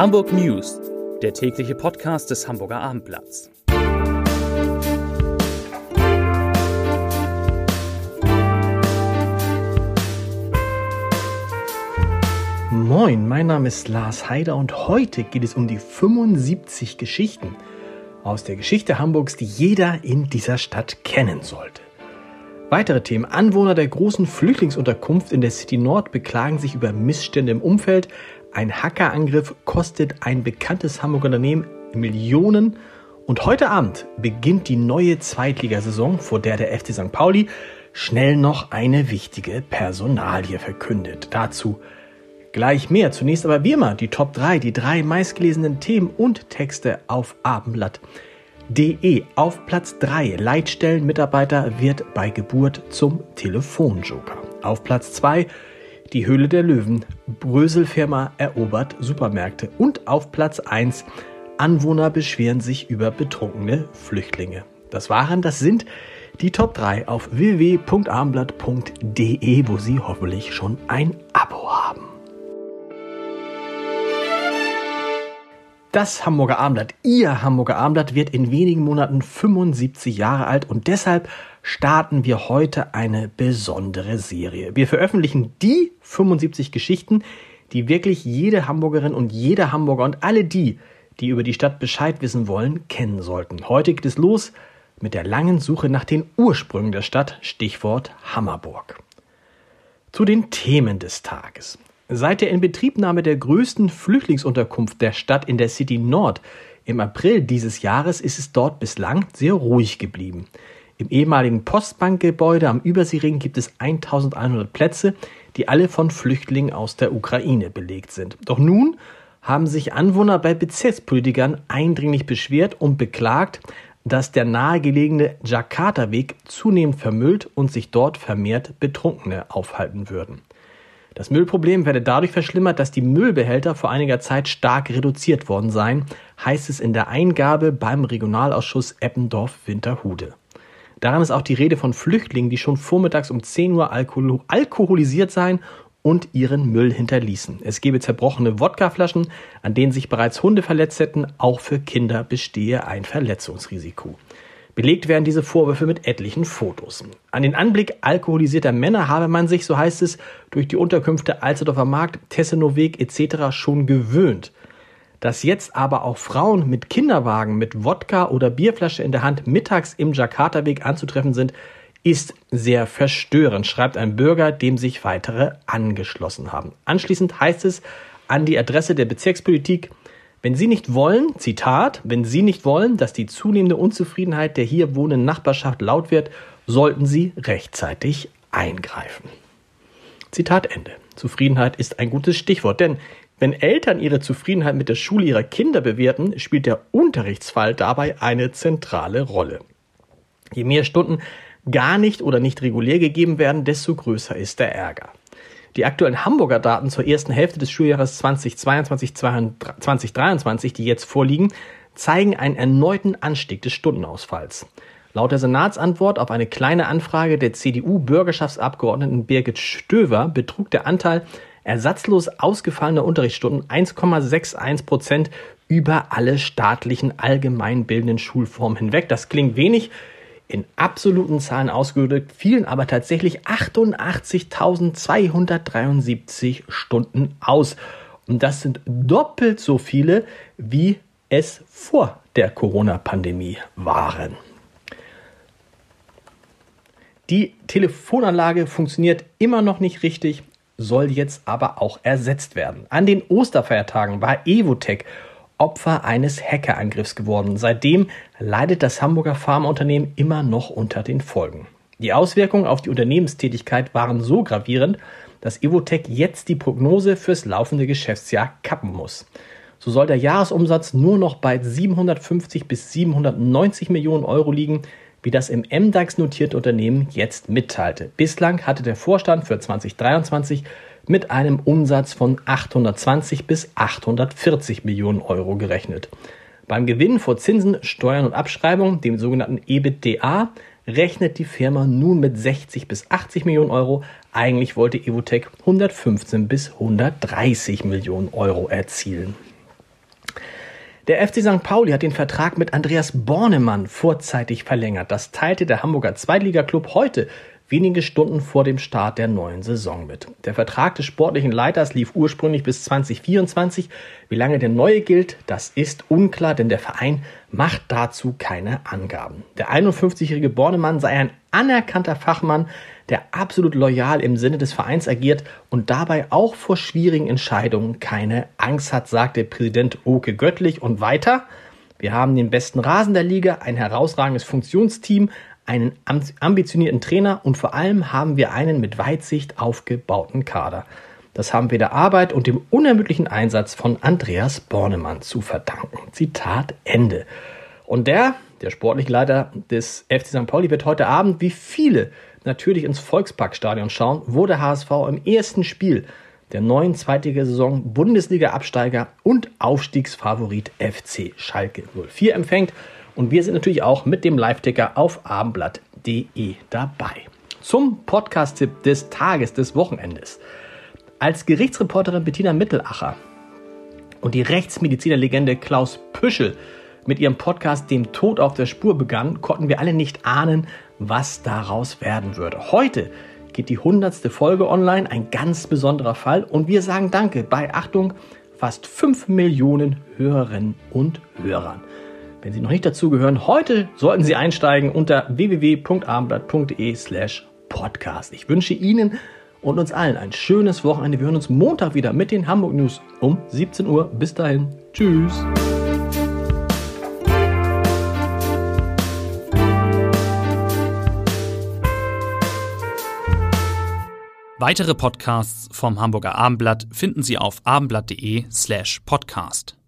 Hamburg News, der tägliche Podcast des Hamburger Abendblatts. Moin, mein Name ist Lars Heider und heute geht es um die 75 Geschichten aus der Geschichte Hamburgs, die jeder in dieser Stadt kennen sollte. Weitere Themen. Anwohner der großen Flüchtlingsunterkunft in der City Nord beklagen sich über Missstände im Umfeld. Ein Hackerangriff kostet ein bekanntes Hamburger Unternehmen Millionen. Und heute Abend beginnt die neue Zweitligasaison, vor der der FC St. Pauli schnell noch eine wichtige Personalie verkündet. Dazu gleich mehr. Zunächst aber wie immer die Top 3, die drei meistgelesenen Themen und Texte auf Abendblatt DE auf Platz 3. Leitstellenmitarbeiter wird bei Geburt zum Telefonjoker. Auf Platz 2 die Höhle der Löwen. Bröselfirma erobert Supermärkte. Und auf Platz 1 Anwohner beschweren sich über betrunkene Flüchtlinge. Das waren, das sind die Top 3 auf www.abendblatt.de, wo Sie hoffentlich schon ein Abo haben. Das Hamburger Abendblatt, Ihr Hamburger Abendblatt, wird in wenigen Monaten 75 Jahre alt und deshalb starten wir heute eine besondere Serie. Wir veröffentlichen die 75 Geschichten, die wirklich jede Hamburgerin und jeder Hamburger und alle die, die über die Stadt Bescheid wissen wollen, kennen sollten. Heute geht es los mit der langen Suche nach den Ursprüngen der Stadt, Stichwort Hammerburg. Zu den Themen des Tages. Seit der Inbetriebnahme der größten Flüchtlingsunterkunft der Stadt in der City Nord im April dieses Jahres ist es dort bislang sehr ruhig geblieben. Im ehemaligen Postbankgebäude am Überseering gibt es 1100 Plätze, die alle von Flüchtlingen aus der Ukraine belegt sind. Doch nun haben sich Anwohner bei Bezirkspolitikern eindringlich beschwert und beklagt, dass der nahegelegene Jakarta-Weg zunehmend vermüllt und sich dort vermehrt Betrunkene aufhalten würden. Das Müllproblem werde dadurch verschlimmert, dass die Müllbehälter vor einiger Zeit stark reduziert worden seien, heißt es in der Eingabe beim Regionalausschuss Eppendorf-Winterhude. Daran ist auch die Rede von Flüchtlingen, die schon vormittags um 10 Uhr alkohol alkoholisiert seien und ihren Müll hinterließen. Es gebe zerbrochene Wodkaflaschen, an denen sich bereits Hunde verletzt hätten. Auch für Kinder bestehe ein Verletzungsrisiko. Belegt werden diese Vorwürfe mit etlichen Fotos. An den Anblick alkoholisierter Männer habe man sich, so heißt es, durch die Unterkünfte Alsterdorfer Markt, Tessenoweg etc. schon gewöhnt. Dass jetzt aber auch Frauen mit Kinderwagen, mit Wodka oder Bierflasche in der Hand mittags im Jakarta-Weg anzutreffen sind, ist sehr verstörend, schreibt ein Bürger, dem sich weitere angeschlossen haben. Anschließend heißt es an die Adresse der Bezirkspolitik, wenn Sie nicht wollen, Zitat, wenn Sie nicht wollen, dass die zunehmende Unzufriedenheit der hier wohnenden Nachbarschaft laut wird, sollten Sie rechtzeitig eingreifen. Zitat Ende. Zufriedenheit ist ein gutes Stichwort, denn wenn Eltern ihre Zufriedenheit mit der Schule ihrer Kinder bewerten, spielt der Unterrichtsfall dabei eine zentrale Rolle. Je mehr Stunden gar nicht oder nicht regulär gegeben werden, desto größer ist der Ärger. Die aktuellen Hamburger Daten zur ersten Hälfte des Schuljahres 2022-2023, die jetzt vorliegen, zeigen einen erneuten Anstieg des Stundenausfalls. Laut der Senatsantwort auf eine kleine Anfrage der CDU-Bürgerschaftsabgeordneten Birgit Stöver betrug der Anteil ersatzlos ausgefallener Unterrichtsstunden 1,61 Prozent über alle staatlichen allgemeinbildenden Schulformen hinweg. Das klingt wenig, in absoluten Zahlen ausgedrückt fielen aber tatsächlich 88.273 Stunden aus. Und das sind doppelt so viele, wie es vor der Corona-Pandemie waren. Die Telefonanlage funktioniert immer noch nicht richtig, soll jetzt aber auch ersetzt werden. An den Osterfeiertagen war Evotech Opfer eines Hackerangriffs geworden. Seitdem leidet das Hamburger Pharmaunternehmen immer noch unter den Folgen. Die Auswirkungen auf die Unternehmenstätigkeit waren so gravierend, dass Evotech jetzt die Prognose fürs laufende Geschäftsjahr kappen muss. So soll der Jahresumsatz nur noch bei 750 bis 790 Millionen Euro liegen, wie das im MDAX notierte Unternehmen jetzt mitteilte. Bislang hatte der Vorstand für 2023 mit einem Umsatz von 820 bis 840 Millionen Euro gerechnet. Beim Gewinn vor Zinsen, Steuern und Abschreibungen, dem sogenannten EBITDA, rechnet die Firma nun mit 60 bis 80 Millionen Euro. Eigentlich wollte Evotech 115 bis 130 Millionen Euro erzielen. Der FC St. Pauli hat den Vertrag mit Andreas Bornemann vorzeitig verlängert. Das teilte der Hamburger Zweitligaklub heute wenige Stunden vor dem Start der neuen Saison mit. Der Vertrag des sportlichen Leiters lief ursprünglich bis 2024. Wie lange der neue gilt, das ist unklar, denn der Verein macht dazu keine Angaben. Der 51-jährige Bornemann sei ein anerkannter Fachmann, der absolut loyal im Sinne des Vereins agiert und dabei auch vor schwierigen Entscheidungen keine Angst hat, sagte Präsident Oke Göttlich und weiter. Wir haben den besten Rasen der Liga, ein herausragendes Funktionsteam, einen ambitionierten Trainer und vor allem haben wir einen mit Weitsicht aufgebauten Kader. Das haben wir der Arbeit und dem unermüdlichen Einsatz von Andreas Bornemann zu verdanken. Zitat Ende. Und der, der sportliche Leiter des FC St. Pauli, wird heute Abend, wie viele, natürlich ins Volksparkstadion schauen, wo der HSV im ersten Spiel der neuen Zweitligasaison Bundesliga-Absteiger und Aufstiegsfavorit FC Schalke 04 empfängt. Und wir sind natürlich auch mit dem Live-Ticker auf abendblatt.de dabei. Zum Podcast-Tipp des Tages, des Wochenendes. Als Gerichtsreporterin Bettina Mittelacher und die Rechtsmedizinerlegende Klaus Püschel mit ihrem Podcast Dem Tod auf der Spur begann, konnten wir alle nicht ahnen, was daraus werden würde. Heute geht die hundertste Folge online, ein ganz besonderer Fall und wir sagen Danke bei Achtung fast 5 Millionen Hörerinnen und Hörern. Wenn Sie noch nicht dazugehören, heute sollten Sie einsteigen unter www.abendblatt.de slash podcast. Ich wünsche Ihnen und uns allen ein schönes Wochenende. Wir hören uns Montag wieder mit den Hamburg News um 17 Uhr. Bis dahin. Tschüss. Weitere Podcasts vom Hamburger Abendblatt finden Sie auf abendblatt.de slash podcast.